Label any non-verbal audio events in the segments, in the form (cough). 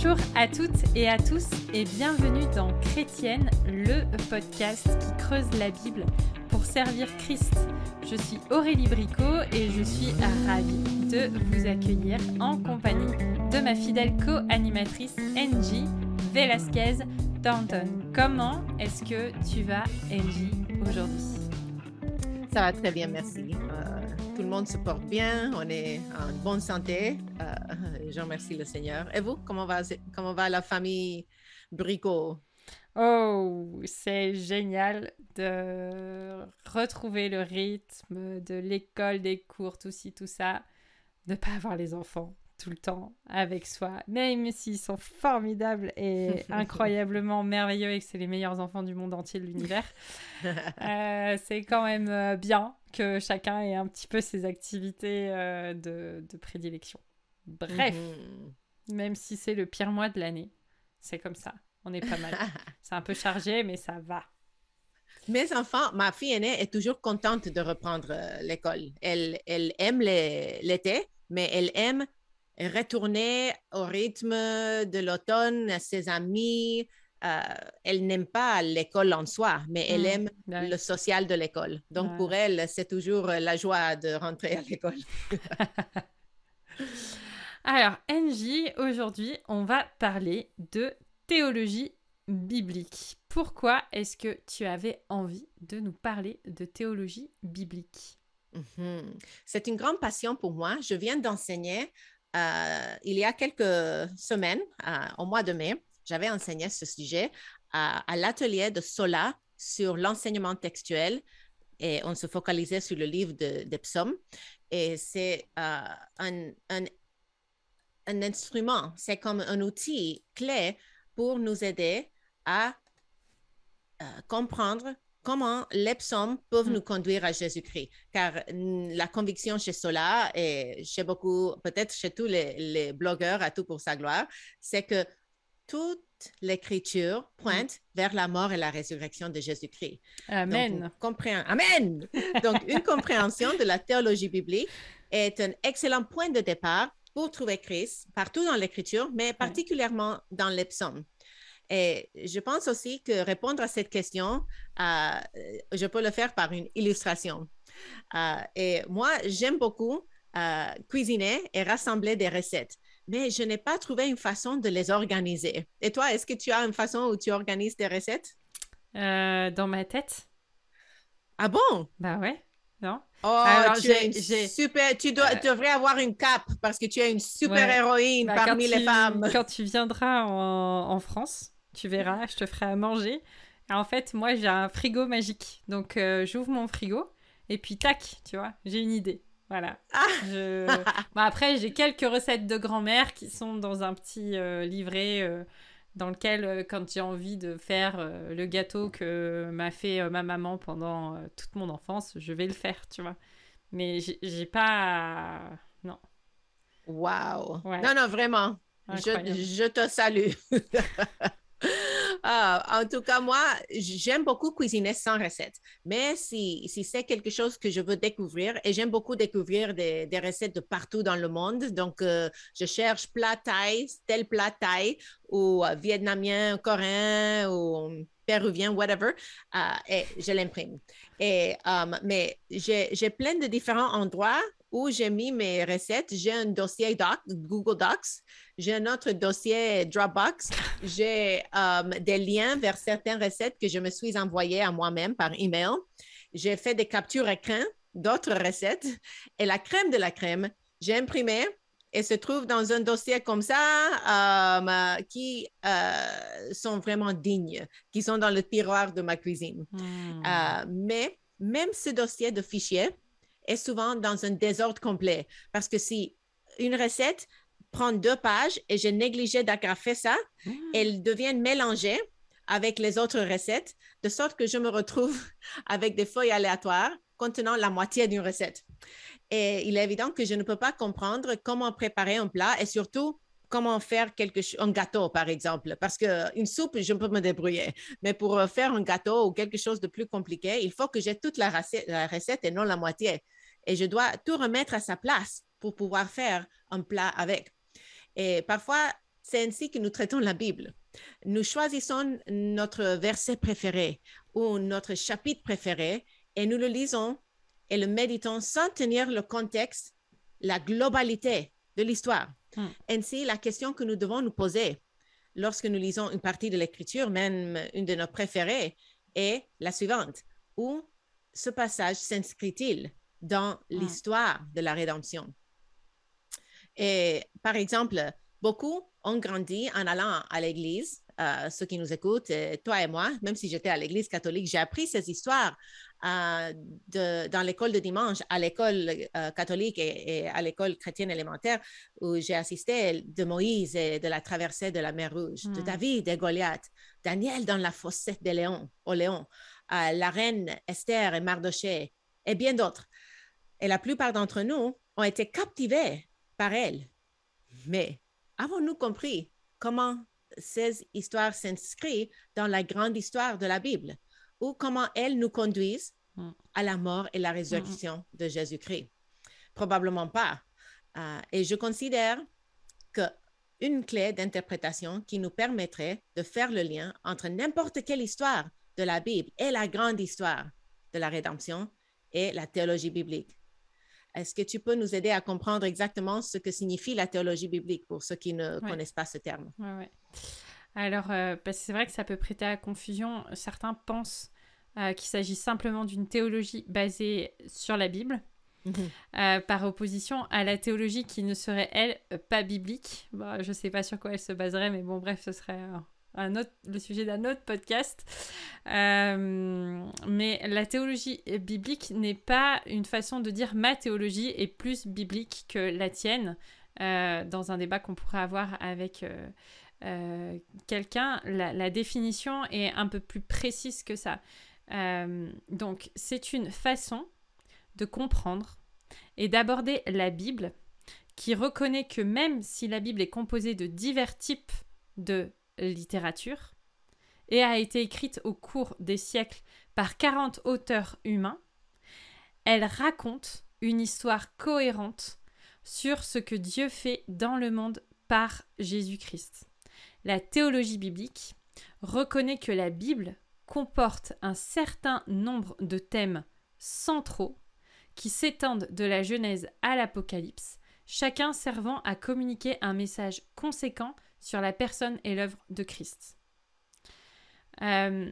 Bonjour à toutes et à tous et bienvenue dans Chrétienne, le podcast qui creuse la Bible pour servir Christ. Je suis Aurélie Bricot et je suis ravie de vous accueillir en compagnie de ma fidèle co-animatrice Angie Velasquez Thornton. Comment est-ce que tu vas, Angie, aujourd'hui? Ça va très bien, merci. Euh, tout le monde se porte bien, on est en bonne santé. Euh, je remercie le Seigneur. Et vous, comment va, comment va la famille Bricot Oh, c'est génial de retrouver le rythme de l'école, des cours, tout ci, tout ça, de pas avoir les enfants tout le temps avec soi, même s'ils sont formidables et (laughs) incroyablement merveilleux et que c'est les meilleurs enfants du monde entier de l'univers, (laughs) euh, c'est quand même euh, bien que chacun ait un petit peu ses activités euh, de, de, prédilection. Bref, mhm. même si c'est le pire mois de l'année, c'est comme ça, on est pas mal. (laughs) c'est un peu chargé, mais ça va. Mes enfants, ma fille aînée est toujours contente de reprendre l'école. Elle, elle aime l'été, mais elle aime retourner au rythme de l'automne, à ses amis. Euh, elle n'aime pas l'école en soi, mais elle hmm, aime le social de l'école. Donc pour elle, c'est toujours la joie de rentrer à l'école. (laughs) Alors, Angie, aujourd'hui, on va parler de théologie biblique. Pourquoi est-ce que tu avais envie de nous parler de théologie biblique? Mhm. C'est une grande passion pour moi. Je viens d'enseigner euh, il y a quelques semaines, euh, au mois de mai, j'avais enseigné ce sujet à, l'atelier de Sola sur l'enseignement textuel et on se focalisait sur le livre de, des psaumes. Et c'est euh, un, instrument, c'est comme un outil clé pour nous aider à comprendre comment les psaumes peuvent mm. nous conduire à Jésus-Christ. Car la conviction chez Sola et chez beaucoup, peut-être chez tous les, blogueurs à tout pour sa gloire, c'est que toute l'écriture pointe mm. vers la mort et la résurrection de Jésus-Christ. Amen. Amen. Donc, une compréhension de la théologie biblique est un excellent point de départ pour trouver Christ partout dans l'écriture, mais particulièrement dans les psaumes. Et je pense aussi que répondre à cette question, euh, je peux le faire par une illustration. Euh, et moi, j'aime beaucoup euh, cuisiner et rassembler des recettes, mais je n'ai pas trouvé une façon de les organiser. Et toi, est-ce que tu as une façon où tu organises tes recettes? dans ma tête. Ah bon? Bah ouais. Non? Oh, Alors, tu, super, tu dois, devrais avoir une cape parce que tu es une super héroïne bah, parmi les femmes. Quand tu viendras en, en France, tu verras, je te ferai à manger. en fait, moi, j'ai un frigo magique. Donc, euh, j'ouvre mon frigo et puis tac, tu vois, j'ai une idée. Voilà. Ah. (laughs) après, j'ai quelques recettes de grand-mère qui sont dans un petit euh, livret euh, dans lequel, quand j'ai envie de faire le gâteau que m'a fait ma maman pendant toute mon enfance, je vais le faire, tu vois. Mais j'ai pas. Non. Waouh! Non, non, vraiment. Je, je, te salue. (laughs) Ah, en tout cas, moi, j'aime beaucoup cuisiner sans recette. Mais si, si c'est quelque chose que je veux découvrir, et j'aime beaucoup découvrir des, des, recettes de partout dans le monde, donc euh, je cherche plat thaï, tel plat thaï, ou euh, vietnamien, coréen, ou péruvien, whatever, euh, et je l'imprime. Et, um, mais j'ai plein de différents endroits où j'ai mis mes recettes. J'ai un dossier doc, Google Docs, j'ai un autre dossier Dropbox, j'ai um, des liens vers certaines recettes que je me suis envoyées à moi-même par email. J'ai fait des captures écran d'autres recettes et la crème de la crème, j'ai imprimé et se trouve dans un dossier comme ça um, qui euh, sont vraiment dignes, qui sont dans le tiroir de ma cuisine. Hmm. Euh, mais même ce dossier de fichiers, est souvent dans un désordre complet. Parce que si une recette prend deux pages et j'ai négligé d'agrafer ça, mmh. elles deviennent mélangées avec les autres recettes, de sorte que je me retrouve (laughs) avec des feuilles aléatoires contenant la moitié d'une recette. Et il est évident que je ne peux pas comprendre comment préparer un plat et surtout comment faire quelque un gâteau, par exemple. Parce qu'une soupe, je peux me débrouiller. Mais pour faire un gâteau ou quelque chose de plus compliqué, il faut que j'ai toute la recette et non la moitié et je dois tout remettre à sa place pour pouvoir faire un plat avec. Et parfois, c'est ainsi que nous traitons la Bible. Nous choisissons notre verset préféré ou notre chapitre préféré et nous le lisons et le méditons sans tenir le contexte, la globalité de l'histoire. Hmm. Ainsi, la question que nous devons nous poser lorsque nous lisons une partie de l'écriture, même une de nos préférées, est la suivante. Où ce passage s'inscrit-il? Dans Hmm. l'histoire de la rédemption? Et par exemple, beaucoup ont grandi en allant à l'église. euh, ceux qui nous écoutent, euh, toi et moi, même si j'étais à l'église catholique, j'ai appris ces histoires euh, de- dans l'école de dimanche, à l'école euh, catholique et, et à l'école chrétienne élémentaire, où j'ai assisté de Moïse et de la traversée de la mer Rouge, de Mm. David et Goliath, Daniel dans la fossette des léons, au Léon, la reine Esther et Mardoché, et bien d'autres. Et la plupart d'entre nous ont été captivés par elle. Mais avons-nous compris comment ces histoires s'inscrivent dans la grande histoire de la Bible ou comment elles nous conduisent Mm. à la mort et la résurrection de Jésus-Christ? Probablement pas. Euh, et je considère que une clé d'interprétation qui nous permettrait de faire le lien entre n'importe quelle histoire de la Bible et la grande histoire de la rédemption est la théologie biblique. Est-ce que tu peux nous aider à comprendre exactement ce que signifie la théologie biblique pour ceux qui ne Ouais. connaissent pas ce terme? Ouais, ouais. Alors, euh, parce que c'est vrai que ça peut prêter à confusion. Certains pensent euh, qu'il s'agit simplement d'une théologie basée sur la Bible, euh, par opposition à la théologie qui ne serait, elle, euh, pas biblique. Bon, je sais pas sur quoi elle se baserait, mais bon, bref, ce serait euh, le sujet d'un autre podcast. Euh, mais la théologie biblique n'est pas une façon de dire ma théologie est plus biblique que la tienne, euh, dans un débat qu'on pourrait avoir avec euh, quelqu'un. La, la définition est un peu plus précise que ça. Donc, c'est une façon de comprendre et d'aborder la Bible qui reconnaît que même si la Bible est composée de divers types de littérature et a été écrite au cours des siècles par 40 auteurs humains, elle raconte une histoire cohérente sur ce que Dieu fait dans le monde par Jésus-Christ. La théologie biblique reconnaît que la Bible comporte un certain nombre de thèmes centraux qui s'étendent de la Genèse à l'Apocalypse, chacun servant à communiquer un message conséquent sur la personne et l'œuvre de Christ. Euh,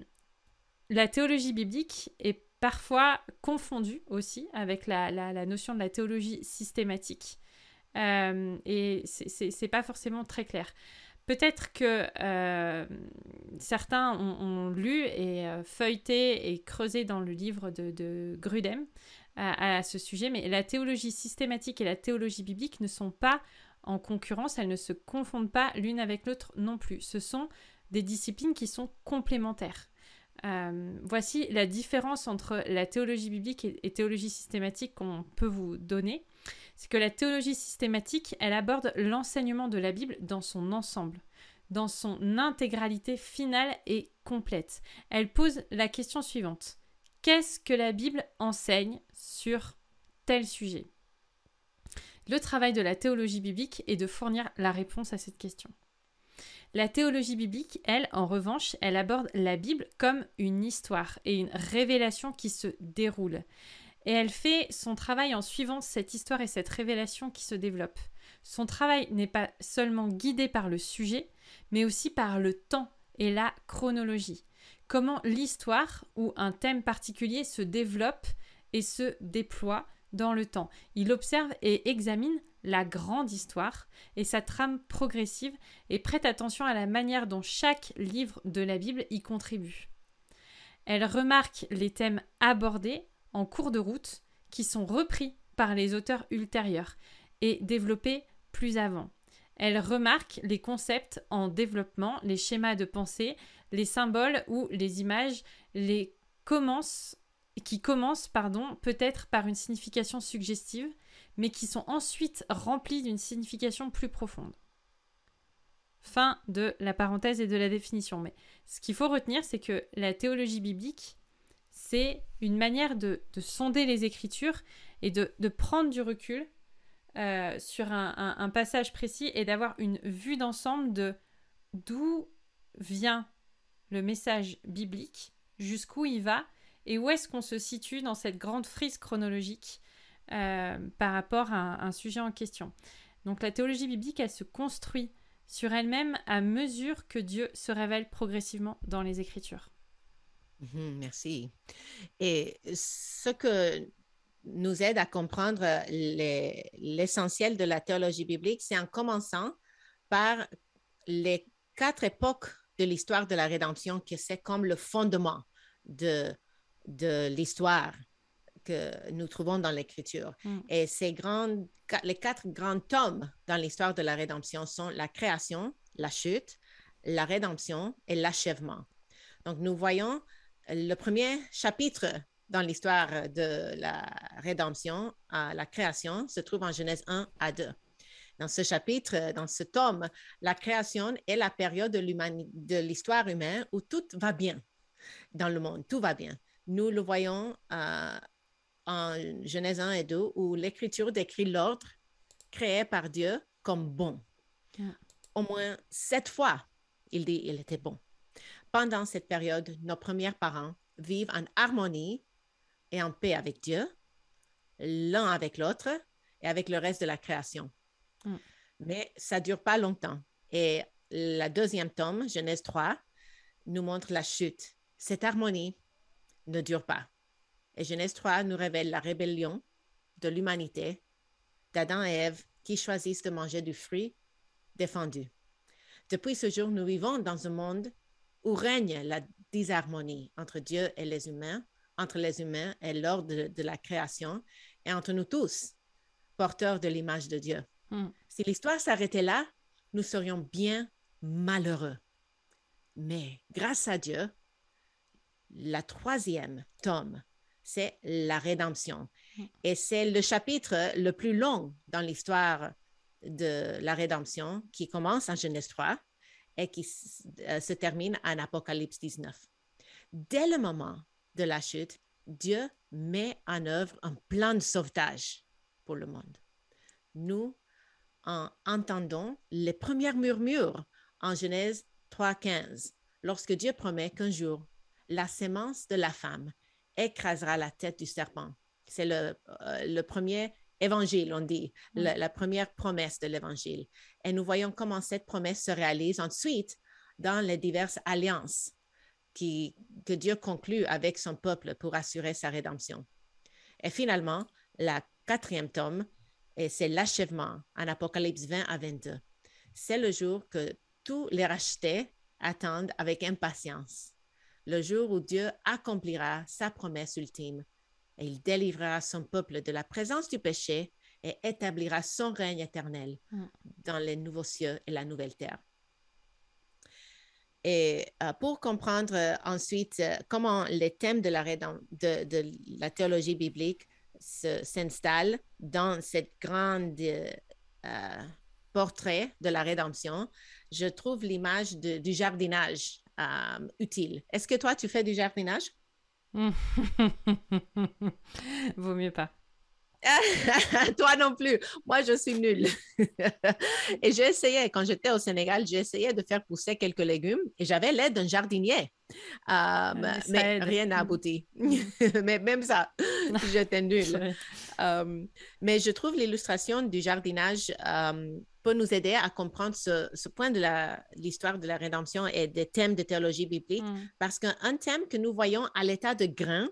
la théologie biblique est parfois confondue aussi avec la, notion de la théologie systématique. Euh, et c'est- pas forcément très clair. Peut-être que euh, certains ont, lu et euh, feuilleté et creusé dans le livre de, de Grudem à ce sujet, mais la théologie systématique et la théologie biblique ne sont pas en concurrence, elles ne se confondent pas l'une avec l'autre non plus. Ce sont des disciplines qui sont complémentaires. Euh, voici la différence entre la théologie biblique et, et théologie systématique qu'on peut vous donner. C'est que la théologie systématique, elle aborde l'enseignement de la Bible dans son ensemble, dans son intégralité finale et complète. Elle pose la question suivante. Qu'est-ce que la Bible enseigne sur tel sujet? Le travail de la théologie biblique est de fournir la réponse à cette question. La théologie biblique, elle, en revanche, elle aborde la Bible comme une histoire et une révélation qui se déroule. Et elle fait son travail en suivant cette histoire et cette révélation qui se développe. Son travail n'est pas seulement guidé par le sujet, mais aussi par le temps et la chronologie. Comment l'histoire ou un thème particulier se développe et se déploie dans le temps. Il observe et examine la grande histoire et sa trame progressive et prête attention à la manière dont chaque livre de la Bible y contribue. Elle remarque les thèmes abordés en cours de route qui sont repris par les auteurs ultérieurs et développés plus avant. Elle remarque les concepts en développement, les schémas de pensée, les symboles ou les images, les commencent, qui commencent pardon, peut-être par une signification suggestive, mais qui sont ensuite remplis d'une signification plus profonde. Fin de la parenthèse et de la définition. Mais ce qu'il faut retenir, c'est que la théologie biblique, c'est une manière de, de sonder les Écritures et de, prendre du recul euh, sur un, passage précis et d'avoir une vue d'ensemble de d'où vient le message biblique, jusqu'où il va et où est-ce qu'on se situe dans cette grande frise chronologique euh, par rapport à un, sujet en question? Donc la théologie biblique, elle se construit sur elle-même à mesure que Dieu se révèle progressivement dans les Écritures. Mhm, merci. Et ce que nous aide à comprendre l'essentiel de la théologie biblique, c'est en commençant par les quatre époques de l'histoire de la rédemption, qui c'est comme le fondement de, de l'histoire que nous trouvons dans l'Écriture. Mm. Et ces grandes, les quatre grands tomes dans l'histoire de la rédemption sont la création, la chute, la rédemption et l'achèvement. Donc, nous voyons le premier chapitre dans l'histoire de la rédemption, à la création, se trouve en Genèse 1 à 2. Dans ce chapitre, dans ce tome, la création est la période de l'histoire humaine où tout va bien dans le monde, tout va bien. Nous le voyons euh, en Genèse 1 et 2 où l'Écriture décrit l'ordre créé par Dieu comme bon. Au moins sept fois, il dit il était bon. Pendant cette période, nos premiers parents vivent en harmonie et en paix avec Dieu, l'un avec l'autre et avec le reste de la création. Mm. Mais ça ne dure pas longtemps. Et la deuxième tome, Genèse 3, nous montre la chute. Cette harmonie ne dure pas. Et Genèse 3 nous révèle la rébellion de l'humanité, d'Adam et Ève qui choisissent de manger du fruit défendu. Depuis ce jour, nous vivons dans un monde où règne la disharmonie entre Dieu et les humains, entre les humains et l'ordre de, la création, et entre nous tous, porteurs de l'image de Dieu. Hmm. Si l'histoire s'arrêtait là, nous serions bien malheureux. Mais grâce à Dieu, la troisième tome c'est la rédemption. Mm. Et c'est le chapitre le plus long dans l'histoire de la rédemption qui commence en Genèse 3 et qui euh, se termine en Apocalypse 19. Dès le moment de la chute, Dieu met en œuvre un plan de sauvetage pour le monde. Nous en entendons les premières murmures en Genèse 3.15, lorsque Dieu promet qu'un jour, la sémence de la femme écrasera la tête du serpent. C'est le, euh, premier évangile, on dit, mm. la, première promesse de l'évangile. Et nous voyons comment cette promesse se réalise ensuite dans les diverses alliances qui, que Dieu conclut avec son peuple pour assurer sa rédemption. Et finalement, la quatrième tome, et c'est l'achèvement en Apocalypse 20 à 22. C'est le jour que tous les rachetés attendent avec impatience le jour où Dieu accomplira sa promesse ultime et il délivrera son peuple de la présence du péché et établira son règne éternel mm. dans les nouveaux cieux et la nouvelle terre. Et euh, pour comprendre euh, ensuite euh, comment les thèmes de la, de, la théologie biblique s'installent dans cette grande portrait de la rédemption, je trouve l'image du jardinage euh, utile. Est-ce que toi, tu fais du jardinage? (laughs) Vaut mieux pas. (laughs) Toi non plus. Moi, je suis nulle. (laughs) et j'ai essayé, quand j'étais au Sénégal, j'ai essayé de faire pousser quelques légumes et j'avais l'aide d'un jardinier. Euh, mais rien n'a abouti. (laughs) mais même ça, j'étais nulle. Euh, mais je trouve l'illustration du jardinage euh, peut nous aider à comprendre ce, point de l'histoire de la rédemption et des thèmes de théologie biblique mm. parce qu'un thème que nous voyons à l'état de grain,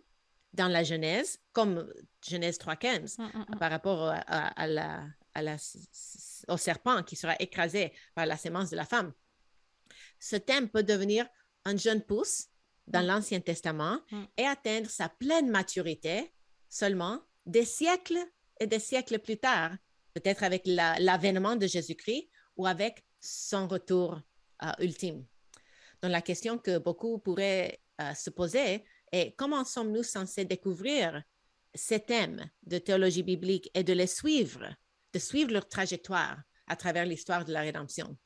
dans la Genèse, comme Genèse 3.15, mm, mm, mm. par rapport à, la, au serpent qui sera écrasé par la sémence de la femme. Ce thème peut devenir un jeune pouce dans l'Ancien Testament et atteindre sa pleine maturité seulement des siècles et des siècles plus tard, peut-être avec l'avènement de Jésus-Christ ou avec son retour euh, ultime. Donc la question que beaucoup pourraient euh, se poser, et comment sommes-nous censés découvrir ces thèmes de théologie biblique et de les suivre, de suivre leur trajectoire à travers l'histoire de la rédemption?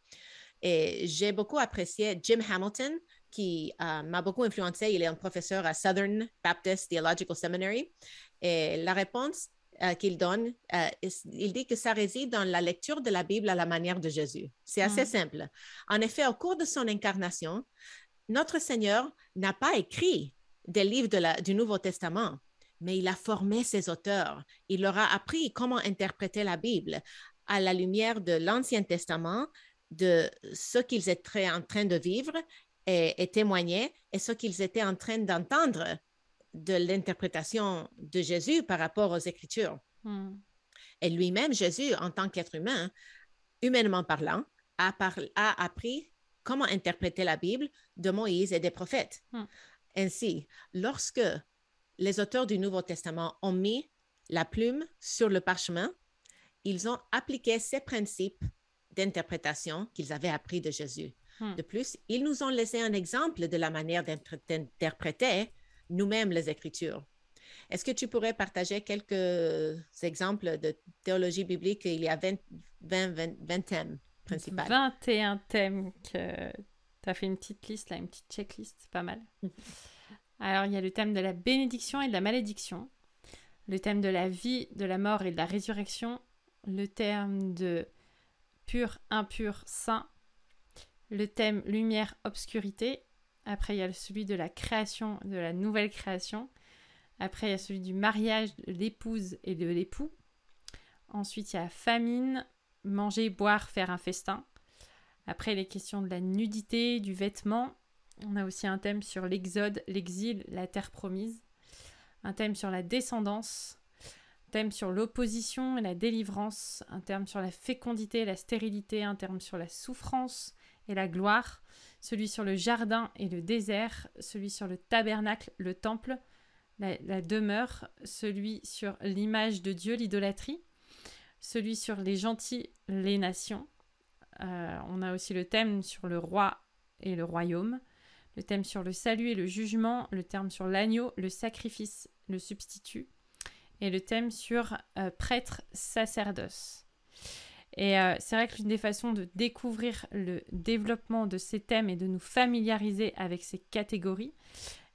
Et j'ai beaucoup apprécié Jim Hamilton, qui euh, m'a beaucoup influencé. Il est un professeur à Southern Baptist Theological Seminary. Et la réponse euh, qu'il donne, euh, il dit que ça réside dans la lecture de la Bible à la manière de Jésus. C'est assez Mm. simple. En effet, au cours de son incarnation, notre Seigneur n'a pas écrit des livres de la- du Nouveau Testament, mais il a formé ses auteurs. Il leur a appris comment interpréter la Bible à la lumière de l'Ancien Testament, de ce qu'ils étaient en train de vivre et, et témoigner, et ce qu'ils étaient en train d'entendre de l'interprétation de Jésus par rapport aux Écritures. Mm. Et lui-même, Jésus, en tant qu'être humain, humainement parlant, a, par- a appris comment interpréter la Bible de Moïse et des prophètes. Hmm. Ainsi, lorsque les auteurs du Nouveau Testament ont mis la plume sur le parchemin, ils ont appliqué ces principes d'interprétation qu'ils avaient appris de Jésus. Hmm. De plus, ils nous ont laissé un exemple de la manière d'inter- d'interpréter nous-mêmes les Écritures. Est-ce que tu pourrais partager quelques exemples de théologie biblique? Il y a 20, 20, 20, 20 thèmes principaux. 21 thèmes que as fait une petite liste, là, une petite checklist, c'est pas mal. Alors, il y a le thème de la bénédiction et de la malédiction, le thème de la vie, de la mort et de la résurrection, le thème de pur, impur, saint, le thème lumière, obscurité. Après, il y a celui de la création, de la nouvelle création. Après, il y a celui du mariage de l'épouse et de l'époux. Ensuite, il y a famine, manger, boire, faire un festin. Après, les questions de la nudité, du vêtement. On a aussi un thème sur l'exode, l'exil, la terre promise. Un thème sur la descendance. Un thème sur l'opposition et la délivrance. Un thème sur la fécondité et la stérilité. Un thème sur la souffrance et la gloire. Celui sur le jardin et le désert. Celui sur le tabernacle, le temple, la, la demeure. Celui sur l'image de Dieu, l'idolâtrie celui sur les gentils, les nations. Euh, on a aussi le thème sur le roi et le royaume, le thème sur le salut et le jugement, le thème sur l'agneau, le sacrifice, le substitut, et le thème sur euh, prêtre, sacerdoce. Et euh, c'est vrai que l'une des façons de découvrir le développement de ces thèmes et de nous familiariser avec ces catégories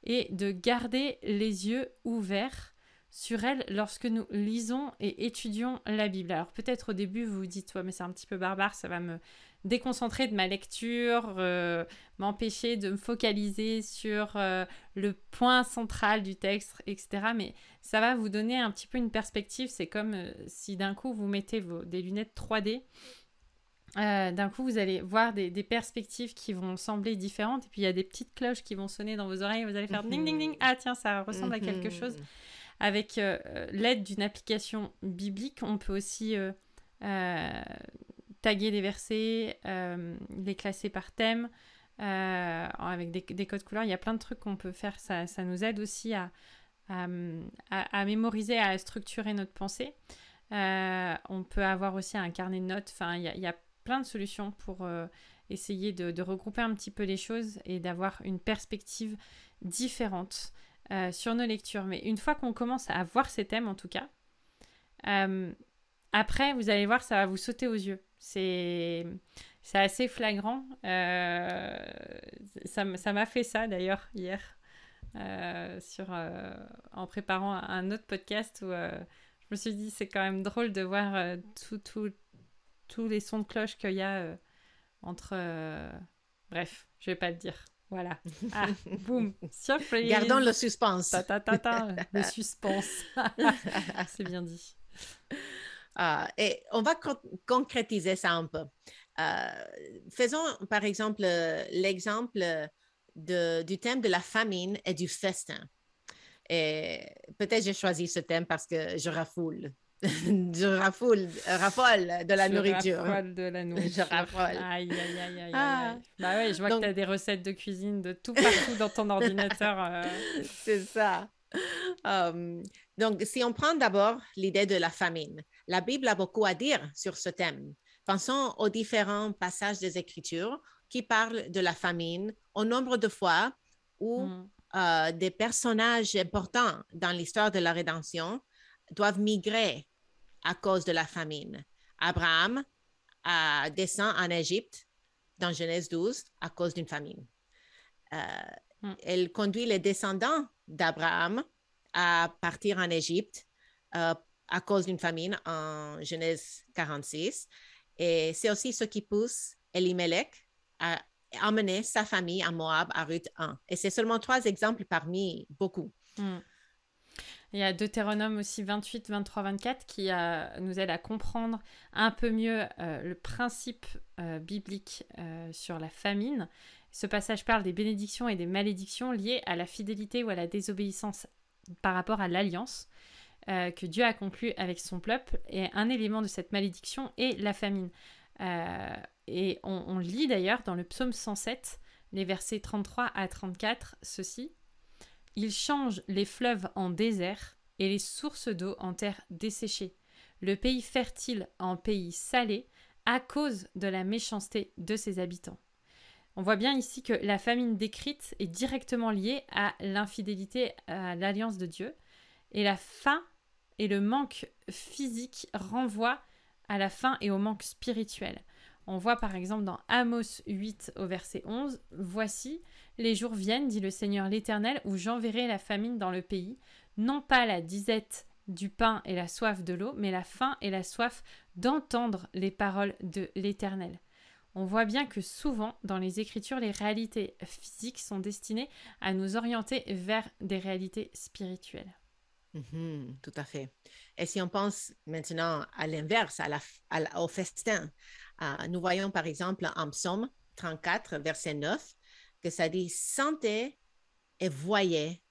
est de garder les yeux ouverts sur elle lorsque nous lisons et étudions la Bible. Alors peut-être au début vous vous dites ouais mais c'est un petit peu barbare, ça va me déconcentrer de ma lecture, euh, m'empêcher de me focaliser sur euh, le point central du texte, etc. Mais ça va vous donner un petit peu une perspective. C'est comme euh, si d'un coup vous mettez vos, des lunettes 3D. Euh, d'un coup, vous allez voir des, des, perspectives qui vont sembler différentes, et puis il y a des petites cloches qui vont sonner dans vos oreilles, et vous allez faire ding ding ding. Ah tiens, ça ressemble à quelque chose avec euh, l'aide d'une application biblique, on peut aussi euh, euh, taguer les versets, les classer par thème, avec des, des, codes couleurs. Il y a plein de trucs qu'on peut faire. Ça, ça, nous aide aussi à, à, mémoriser, à structurer notre pensée. on peut avoir aussi un carnet de notes. Enfin, il y, a, plein de solutions pour essayer de, regrouper un petit peu les choses et d'avoir une perspective différente. Euh, sur nos lectures. Mais une fois qu'on commence à voir ces thèmes, en tout cas, euh, après, vous allez voir, ça va vous sauter aux yeux. C'est assez flagrant. Euh, ça m'a fait ça, d'ailleurs, hier, sur, en préparant un autre podcast où je me suis dit, c'est quand même drôle de voir tous tout, tout les sons de cloche qu'il y a entre... bref, je vais pas le dire. Voilà. Ah, (laughs) boum, surprise. Gardons le suspense. Ta, ta, ta, ta, (laughs) le suspense. (laughs) C'est bien dit. Uh, et on va con concrétiser ça un peu. Uh, faisons par exemple l'exemple du thème de la famine et du festin. Et peut-être j'ai choisi ce thème parce que je rafoule. (laughs) je rafoule, raffole de la je nourriture. Raffole de la (laughs) nourriture. je raffole. Aïe, aïe, aïe, aïe, ah. aïe. Bah ouais, je vois Donc... que tu as des recettes de cuisine de tout partout dans ton ordinateur. Euh... (laughs) C'est ça. Um, donc, si on prend d'abord l'idée de la famine, la Bible a beaucoup à dire sur ce thème. Pensons aux différents passages des Écritures qui parlent de la famine au nombre de fois où mm. euh, des personnages importants dans l'histoire de la rédemption doivent migrer à cause de la famine. Abraham euh, descend en Égypte dans Genèse 12 à cause d'une famine. Euh, mm. Elle conduit les descendants d'Abraham à partir en Égypte euh, à cause d'une famine en Genèse 46. Et c'est aussi ce qui pousse Elimelech à emmener sa famille à Moab à Ruth 1. Et c'est seulement trois exemples parmi beaucoup. Hmm. Il y a Deutéronome aussi 28, 23, 24 qui nous aide à comprendre un peu mieux euh, le principe euh, biblique euh, sur la famine. Ce passage parle des bénédictions et des malédictions liées à la fidélité ou à la désobéissance par rapport à l'alliance que Dieu a conclue avec son peuple. Et un élément de cette malédiction est la famine. et on lit d'ailleurs dans le psaume 107, les versets 33 à 34, ceci. Il change les fleuves en désert et les sources d'eau en terre desséchée, le pays fertile en pays salé, à cause de la méchanceté de ses habitants. On voit bien ici que la famine décrite est directement liée à l'infidélité à l'alliance de Dieu, et la faim et le manque physique renvoient à la faim et au manque spirituel. On voit par exemple dans Amos 8 au verset 11, Voici, les jours viennent, dit le Seigneur l'Éternel, où j'enverrai la famine dans le pays, non pas la disette du pain et la soif de l'eau, mais la faim et la soif d'entendre les paroles de l'Éternel. On voit bien que souvent, dans les Écritures, les réalités physiques sont destinées à nous orienter vers des réalités spirituelles. Mhm, tout à fait. Et si on pense maintenant à l'inverse, au festin, nous voyons par exemple en psaume 34, verset 9, que ça dit Sentez et voyez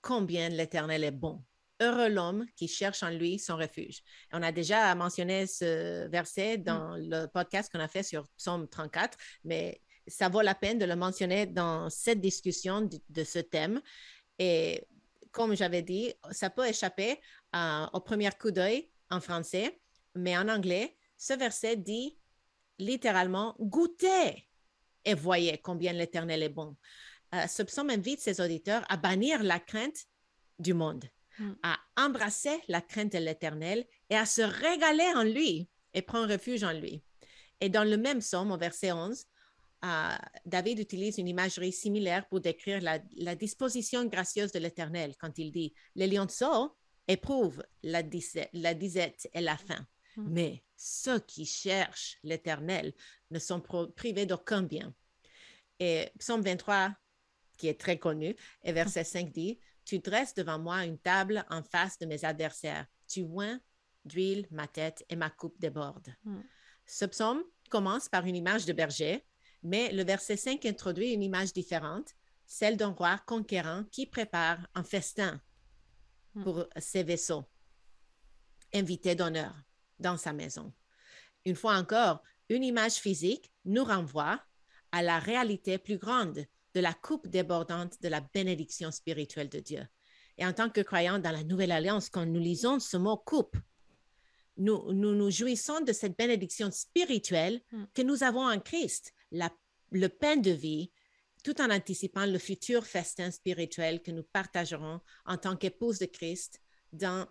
combien l'Éternel est bon. Heureux l'homme qui cherche en lui son refuge. On a déjà mentionné ce verset mm. dans le podcast qu'on a fait sur Psaume 34, mais ça vaut la peine de le mentionner dans cette discussion de, ce thème. Et comme j'avais dit, ça peut échapper au premier coup d'œil en français, mais en anglais, ce verset dit littéralement goûtez et voyez combien l'Éternel est bon. Euh, ce psaume invite ses auditeurs à bannir la crainte du monde, hmm. à embrasser la crainte de l'Éternel et à se régaler en lui et prendre refuge en lui. Et dans le même psaume, au verset 11, euh, David utilise une imagerie similaire pour décrire la, disposition gracieuse de l'Éternel quand il dit Les lionceaux éprouvent la, la disette et la faim, hmm. mais ceux qui cherchent l'Éternel ne sont privés d'aucun bien. Et psaume 23, qui est très connu, et verset 5 dit, Tu dresses devant moi une table en face de mes adversaires. Tu oins d'huile ma tête et ma coupe déborde. Hmm. Ce psaume commence par une image de berger, mais le verset 5 introduit une image différente, celle d'un roi conquérant qui prépare un festin pour ses vaisseaux, invité d'honneur dans sa maison. Une fois encore, une image physique nous renvoie à la réalité plus grande de la coupe débordante de la bénédiction spirituelle de Dieu. Et en tant que croyants dans la Nouvelle Alliance, quand nous lisons ce mot coupe, nous nous, jouissons de cette bénédiction spirituelle hmm. que nous avons en Christ, la, le pain de vie, tout en anticipant le futur festin spirituel que nous partagerons en tant qu'épouse de Christ dans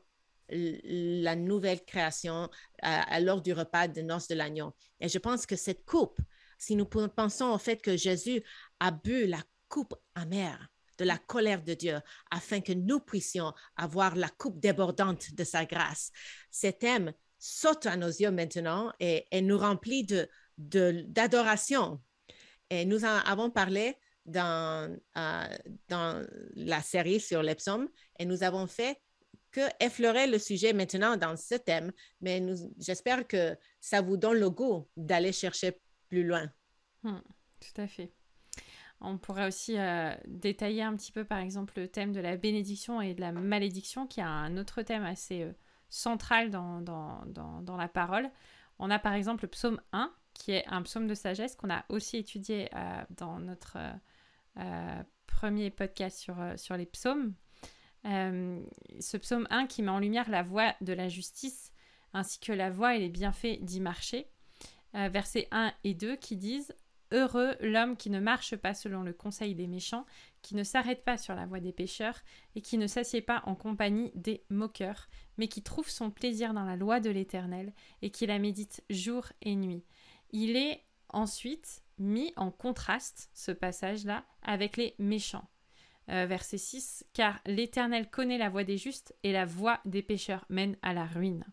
la nouvelle création à, lors du repas de noces de l'agneau. Et je pense que cette coupe, si nous pensons au fait que Jésus a bu la coupe amère de la colère de Dieu afin que nous puissions avoir la coupe débordante de sa grâce, cet thème saute à nos yeux maintenant et, nous remplit de, d'adoration. Et nous en avons parlé dans, euh, dans la série sur les psaumes et nous avons fait que effleurer le sujet maintenant dans ce thème, mais j'espère que ça vous donne le goût d'aller chercher plus loin. Hmm, tout à fait. On pourrait aussi euh, détailler un petit peu, par exemple, le thème de la bénédiction et de la malédiction, qui est un autre thème assez euh, central dans, dans, dans, la parole. On a par exemple le psaume 1, qui est un psaume de sagesse qu'on a aussi étudié euh, dans notre premier podcast sur, sur les psaumes. Ce psaume 1 qui met en lumière la voie de la justice ainsi que la voie et les bienfaits d'y marcher. versets 1 et 2 qui disent Heureux l'homme qui ne marche pas selon le conseil des méchants, qui ne s'arrête pas sur la voie des pécheurs, et qui ne s'assied pas en compagnie des moqueurs, mais qui trouve son plaisir dans la loi de l'Éternel, et qui la médite jour et nuit. Il est ensuite mis en contraste, ce passage-là, avec les méchants. Euh, verset 6, car l'Éternel connaît la voie des justes et la voie des pécheurs mène à la ruine.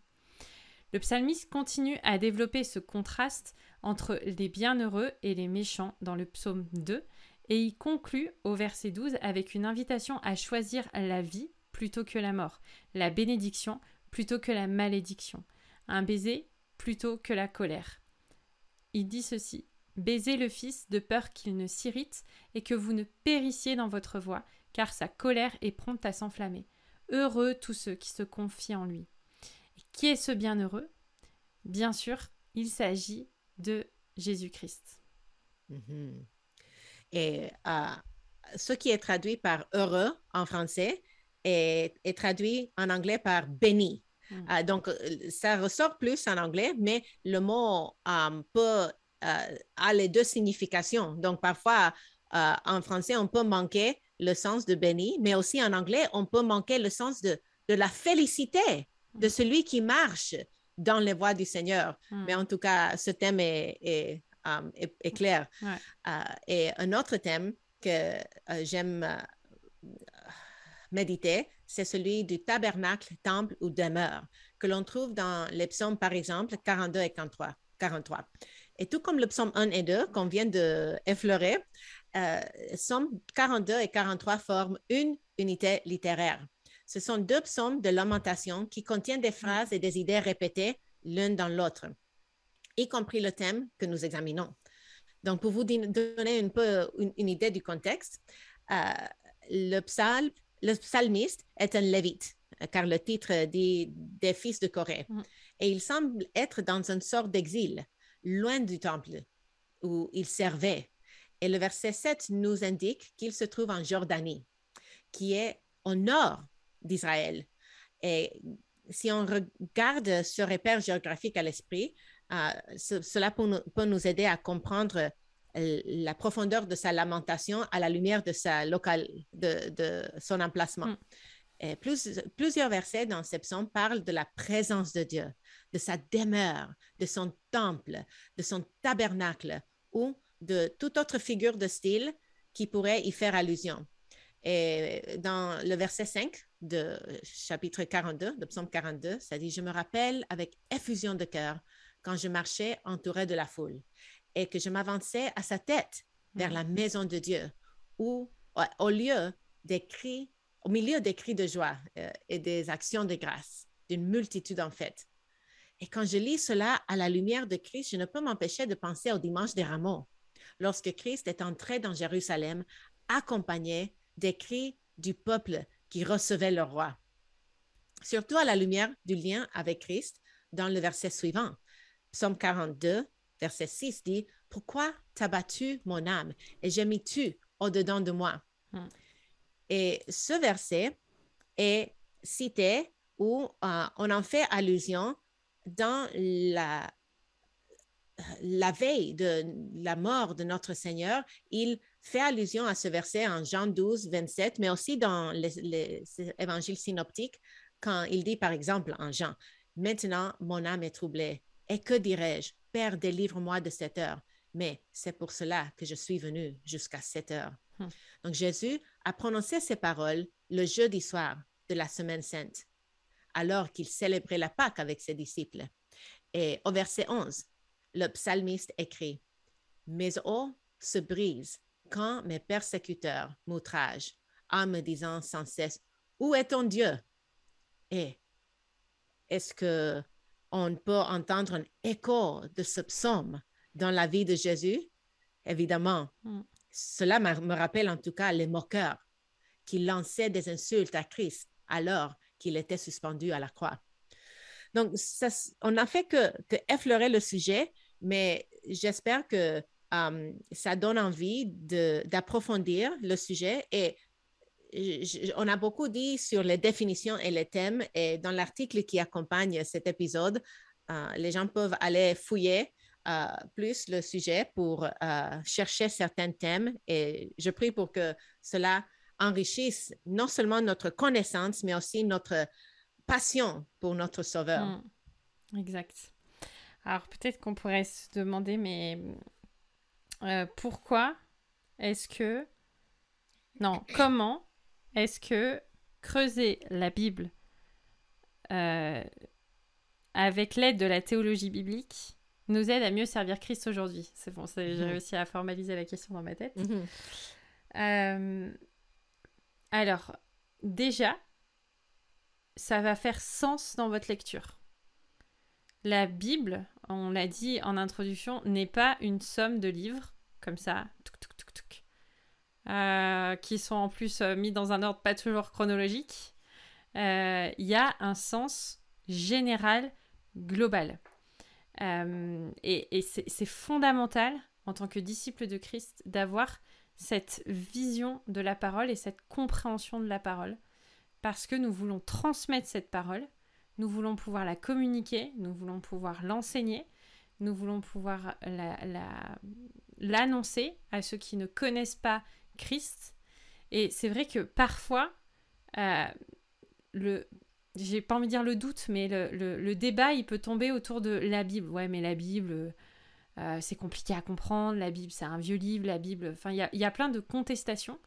Le psalmiste continue à développer ce contraste entre les bienheureux et les méchants dans le psaume 2 et il conclut au verset 12 avec une invitation à choisir la vie plutôt que la mort, la bénédiction plutôt que la malédiction, un baiser plutôt que la colère. Il dit ceci Baisez le Fils de peur qu'il ne s'irrite et que vous ne périssiez dans votre voie, car sa colère est prompte à s'enflammer. Heureux tous ceux qui se confient en lui. Et qui est ce bienheureux? Bien sûr, il s'agit de Jésus-Christ. Mhm. Et euh, ce qui est traduit par heureux en français est, traduit en anglais par béni. Mm. Euh, donc, euh, ça ressort plus en anglais, mais le mot peut euh, a les deux significations. Donc, parfois, euh, en français, on peut manquer le sens de béni, mais aussi en anglais, on peut manquer le sens de, de la félicité de celui qui marche dans les voies du Seigneur. Hmm. Mais en tout cas, ce thème est, est, um, clair. Euh, et un autre thème que j'aime méditer, c'est celui du tabernacle, temple ou demeure, que l'on trouve dans les psaumes, par exemple, 42 et 43. 43. Et tout comme le psaume 1 et 2 qu'on vient d'effleurer, euh, psaume 42 et 43 forment une unité littéraire. Ce sont deux psaumes de lamentation qui contiennent des phrases et des idées répétées l'un dans l'autre, y compris le thème que nous examinons. Donc, pour vous donner un peu une, idée du contexte, euh, le, le psalmiste est un lévite, car le titre dit des fils de Corée. Mm. Et il semble être dans une sorte d'exil loin du temple où il servait. Et le verset 7 nous indique qu'il se trouve en Jordanie, qui est au nord d'Israël. Et si on regarde ce repère géographique à l'esprit, euh, cela peut nous, aider à comprendre euh, la profondeur de sa lamentation à la lumière de, sa local, de, son emplacement. Mm. Et plusieurs versets dans ce psaume parlent de la présence de Dieu, de sa demeure, de son temple, de son tabernacle ou de toute autre figure de style qui pourrait y faire allusion. Et dans le verset 5 de chapitre 42, de psaume 42, ça dit, Je me rappelle avec effusion de cœur quand je marchais entouré de la foule et que je m'avançais à sa tête vers la maison de Dieu, où, au lieu des cris, au milieu des cris de joie euh, et des actions de grâce, d'une multitude en fait, et quand je lis cela à la lumière de Christ, je ne peux m'empêcher de penser au dimanche des rameaux, lorsque Christ est entré dans Jérusalem, accompagné des cris du peuple qui recevait le roi. Surtout à la lumière du lien avec Christ dans le verset suivant. Psaume 42, verset 6 dit, Pourquoi t'as battu mon âme et j'ai mis tu au-dedans de moi? Hmm. Et ce verset est cité où euh, on en fait allusion dans la, la veille de la mort de notre Seigneur, il fait allusion à ce verset en Jean 12, 27, mais aussi dans les, évangiles synoptiques, quand il dit par exemple en Jean, Maintenant mon âme est troublée, et que dirais-je Père, délivre-moi de cette heure. Mais c'est pour cela que je suis venu jusqu'à cette heure. Hmm. Donc Jésus a prononcé ces paroles le jeudi soir de la semaine sainte alors qu'il célébrait la Pâque avec ses disciples. Et au verset 11, le psalmiste écrit, Mes os se brisent quand mes persécuteurs m'outragent en me disant sans cesse, Où est ton Dieu? Et est-ce que on peut entendre un écho de ce psaume dans la vie de Jésus? Évidemment. Mm. Cela me rappelle en tout cas les moqueurs qui lançaient des insultes à Christ alors qu'il était suspendu à la croix. Donc, on n'a fait que, effleurer le sujet, mais j'espère que um, ça donne envie d'approfondir le sujet et on a beaucoup dit sur les définitions et les thèmes et dans l'article qui accompagne cet épisode, euh, les gens peuvent aller fouiller euh, plus le sujet pour euh, chercher certains thèmes et je prie pour que cela enrichissent non seulement notre connaissance, mais aussi notre passion pour notre Sauveur. Mm. Exact. Alors peut-être qu'on pourrait se demander, mais euh, pourquoi est-ce que Non, (coughs) comment est-ce que creuser la Bible euh, avec l'aide de la théologie biblique nous aide à mieux servir Christ aujourd'hui? C'est bon, j'ai Mhm. réussi à formaliser la question dans ma tête. Mhm. Euh, alors, déjà, ça va faire sens dans votre lecture. La Bible, on l'a dit en introduction, n'est pas une somme de livres, comme ça, euh, qui sont en plus euh, mis dans un ordre pas toujours chronologique. Euh, Il y a un sens général, global. Euh, et c'est fondamental, en tant que disciple de Christ, d'avoir cette vision de la parole et cette compréhension de la parole, parce que nous voulons transmettre cette parole, nous voulons pouvoir la communiquer, nous voulons pouvoir l'enseigner, nous voulons pouvoir la- la- l'annoncer à ceux qui ne connaissent pas Christ. Et c'est vrai que parfois, euh, j'ai pas envie de dire le doute, mais le, le- le débat, il peut tomber autour de la Bible. Ouais, mais la Bible, euh, c'est compliqué à comprendre, la Bible, c'est un vieux livre, la Bible... Enfin, il y a, plein de contestations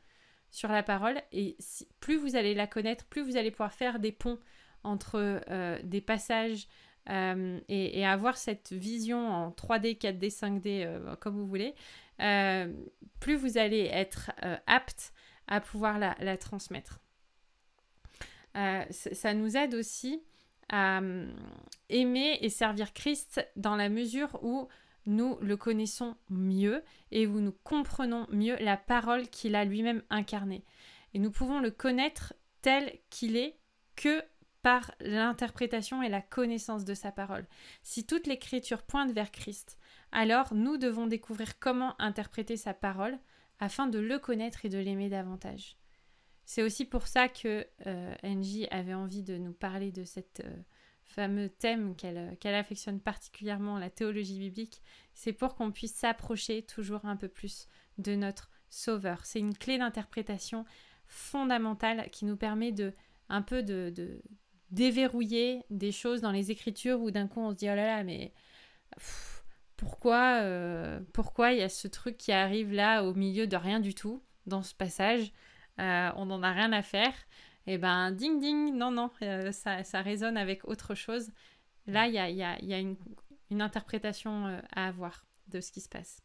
sur la parole, et plus vous allez la connaître, plus vous allez pouvoir faire des ponts entre euh, des passages euh, et, avoir cette vision en 3D, 4D, 5D, euh, comme vous voulez, plus vous allez être apte à pouvoir la, transmettre. Ça nous aide aussi à hum, aimer et servir Christ dans la mesure où nous le connaissons mieux et où nous comprenons mieux la parole qu'il a lui-même incarnée. Et nous pouvons le connaître tel qu'il est que par l'interprétation et la connaissance de sa parole. Si toute l'écriture pointe vers Christ, alors nous devons découvrir comment interpréter sa parole afin de le connaître et de l'aimer davantage. C'est aussi pour ça que euh, avait envie de nous parler de cet euh, fameux thème qu'elle qu'elle affectionne particulièrement, la théologie biblique. C'est pour qu'on puisse s'approcher toujours un peu plus de notre Sauveur. C'est une clé d'interprétation fondamentale qui nous permet de un peu de, déverrouiller des choses dans les Écritures où d'un coup on se dit oh là là mais pourquoi euh, pourquoi il y a ce truc qui arrive là au milieu de rien du tout dans ce passage? Euh, on n'en a rien à faire et ben ding ding. Non non euh, ça, ça résonne avec autre chose. Là il y a, y une interprétation euh, à avoir de ce qui se passe.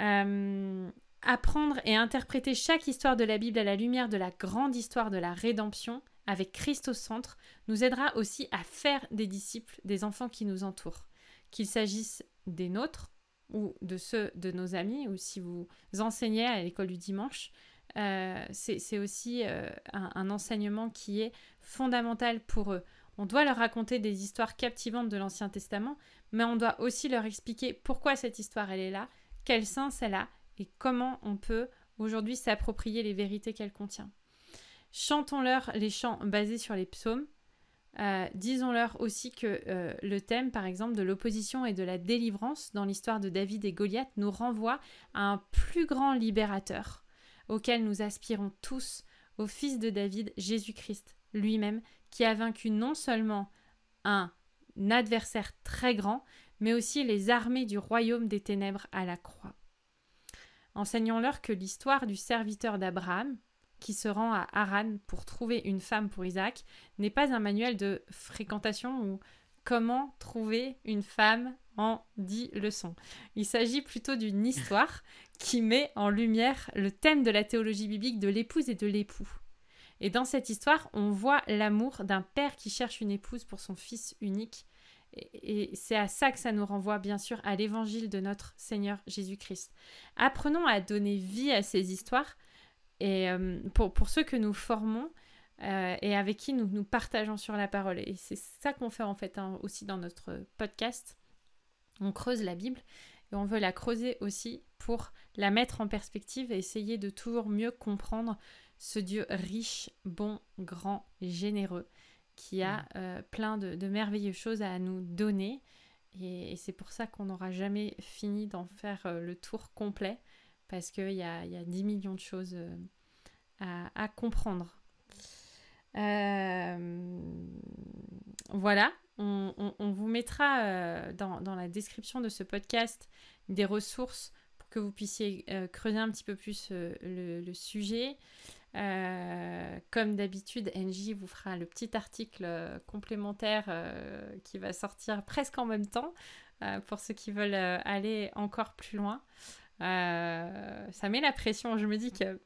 Euh, apprendre et interpréter chaque histoire de la Bible à la lumière de la grande histoire de la rédemption avec Christ au centre nous aidera aussi à faire des disciples des enfants qui nous entourent. Qu'il s'agisse des nôtres ou de ceux de nos amis ou si vous enseignez à l'école du dimanche euh, c'est aussi euh, un, enseignement qui est fondamental pour eux. On doit leur raconter des histoires captivantes de l'Ancien Testament, mais on doit aussi leur expliquer pourquoi cette histoire elle est là, quel sens elle a et comment on peut aujourd'hui s'approprier les vérités qu'elle contient. Chantons-leur les chants basés sur les psaumes. Euh, Disons-leur aussi que le thème, par exemple, de l'opposition et de la délivrance dans l'histoire de David et Goliath nous renvoie à un plus grand libérateur auquel nous aspirons tous, au Fils de David, Jésus-Christ lui-même, qui a vaincu non seulement un adversaire très grand, mais aussi les armées du royaume des ténèbres à la croix. Enseignons-leur que l'histoire du serviteur d'Abraham, qui se rend à Haran pour trouver une femme pour Isaac, n'est pas un manuel de fréquentation ou comment trouver une femme en 10 leçons. Il s'agit plutôt d'une histoire qui met en lumière le thème de la théologie biblique de l'épouse et de l'époux. Et dans cette histoire, on voit l'amour d'un père qui cherche une épouse pour son fils unique. Et, et c'est à ça que ça nous renvoie, bien sûr, à l'évangile de notre Seigneur Jésus-Christ. Apprenons à donner vie à ces histoires et euh, pour, pour ceux que nous formons euh, et avec qui nous nous partageons sur la parole. Et c'est ça qu'on fait en fait hein, aussi dans notre podcast. On creuse la Bible et on veut la creuser aussi pour la mettre en perspective et essayer de toujours mieux comprendre ce Dieu riche, bon, grand, généreux, qui a euh, plein de, de merveilleuses choses à nous donner. Et, et c'est pour ça qu'on n'aura jamais fini d'en faire euh, le tour complet, parce qu'il y a, y a 10 millions de choses à, à comprendre. Euh, voilà, on, vous mettra euh, dans, la description de ce podcast des ressources pour que vous puissiez creuser un petit peu plus le, sujet. comme d'habitude, NJ vous fera le petit article complémentaire qui va sortir presque en même temps pour ceux qui veulent aller encore plus loin. ça met la pression. Je me dis que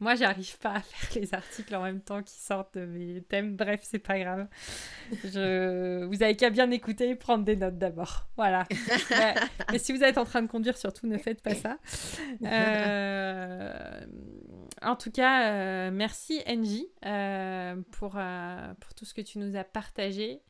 moi, j'arrive pas à faire les articles en même temps qui sortent de mes thèmes. Bref, c'est pas grave. Je... Vous avez qu'à bien écouter et prendre des notes d'abord. Voilà. mais, si vous êtes en train de conduire, surtout ne faites pas ça. Euh, en tout cas, euh, merci Angie euh, pour, pour tout ce que tu nous as partagé.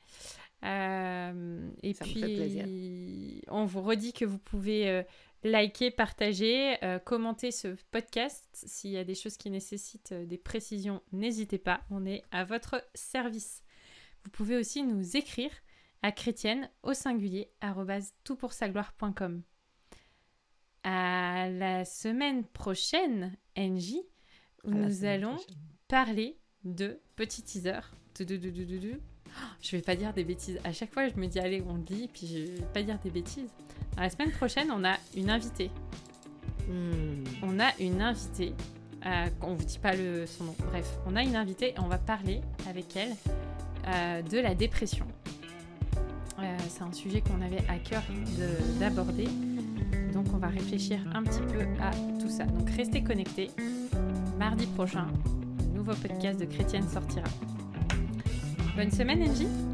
et puis, on vous redit que vous pouvez liker, partager, euh, commenter ce podcast. S'il y a des choses qui nécessitent euh, des précisions, n'hésitez pas, on est à votre service. Vous pouvez aussi nous écrire à chrétienne au singulier toutpoursagloire.com. À la semaine prochaine, NJ, où nous allons parler de petit teaser. Je vais pas dire des bêtises. À chaque fois, je me dis, allez, on le dit, puis je vais pas dire des bêtises. la semaine prochaine, on a une invitée. Hmm. On a une invitée. Euh, on vous dit pas le, son nom. Bref, on a une invitée et on va parler avec elle euh, de la dépression. Euh, c'est un sujet qu'on avait à cœur d'aborder. Donc on va réfléchir un petit peu à tout ça. Donc restez connectés. Mardi prochain, le nouveau podcast de Chrétienne sortira. Bonne semaine, Angie.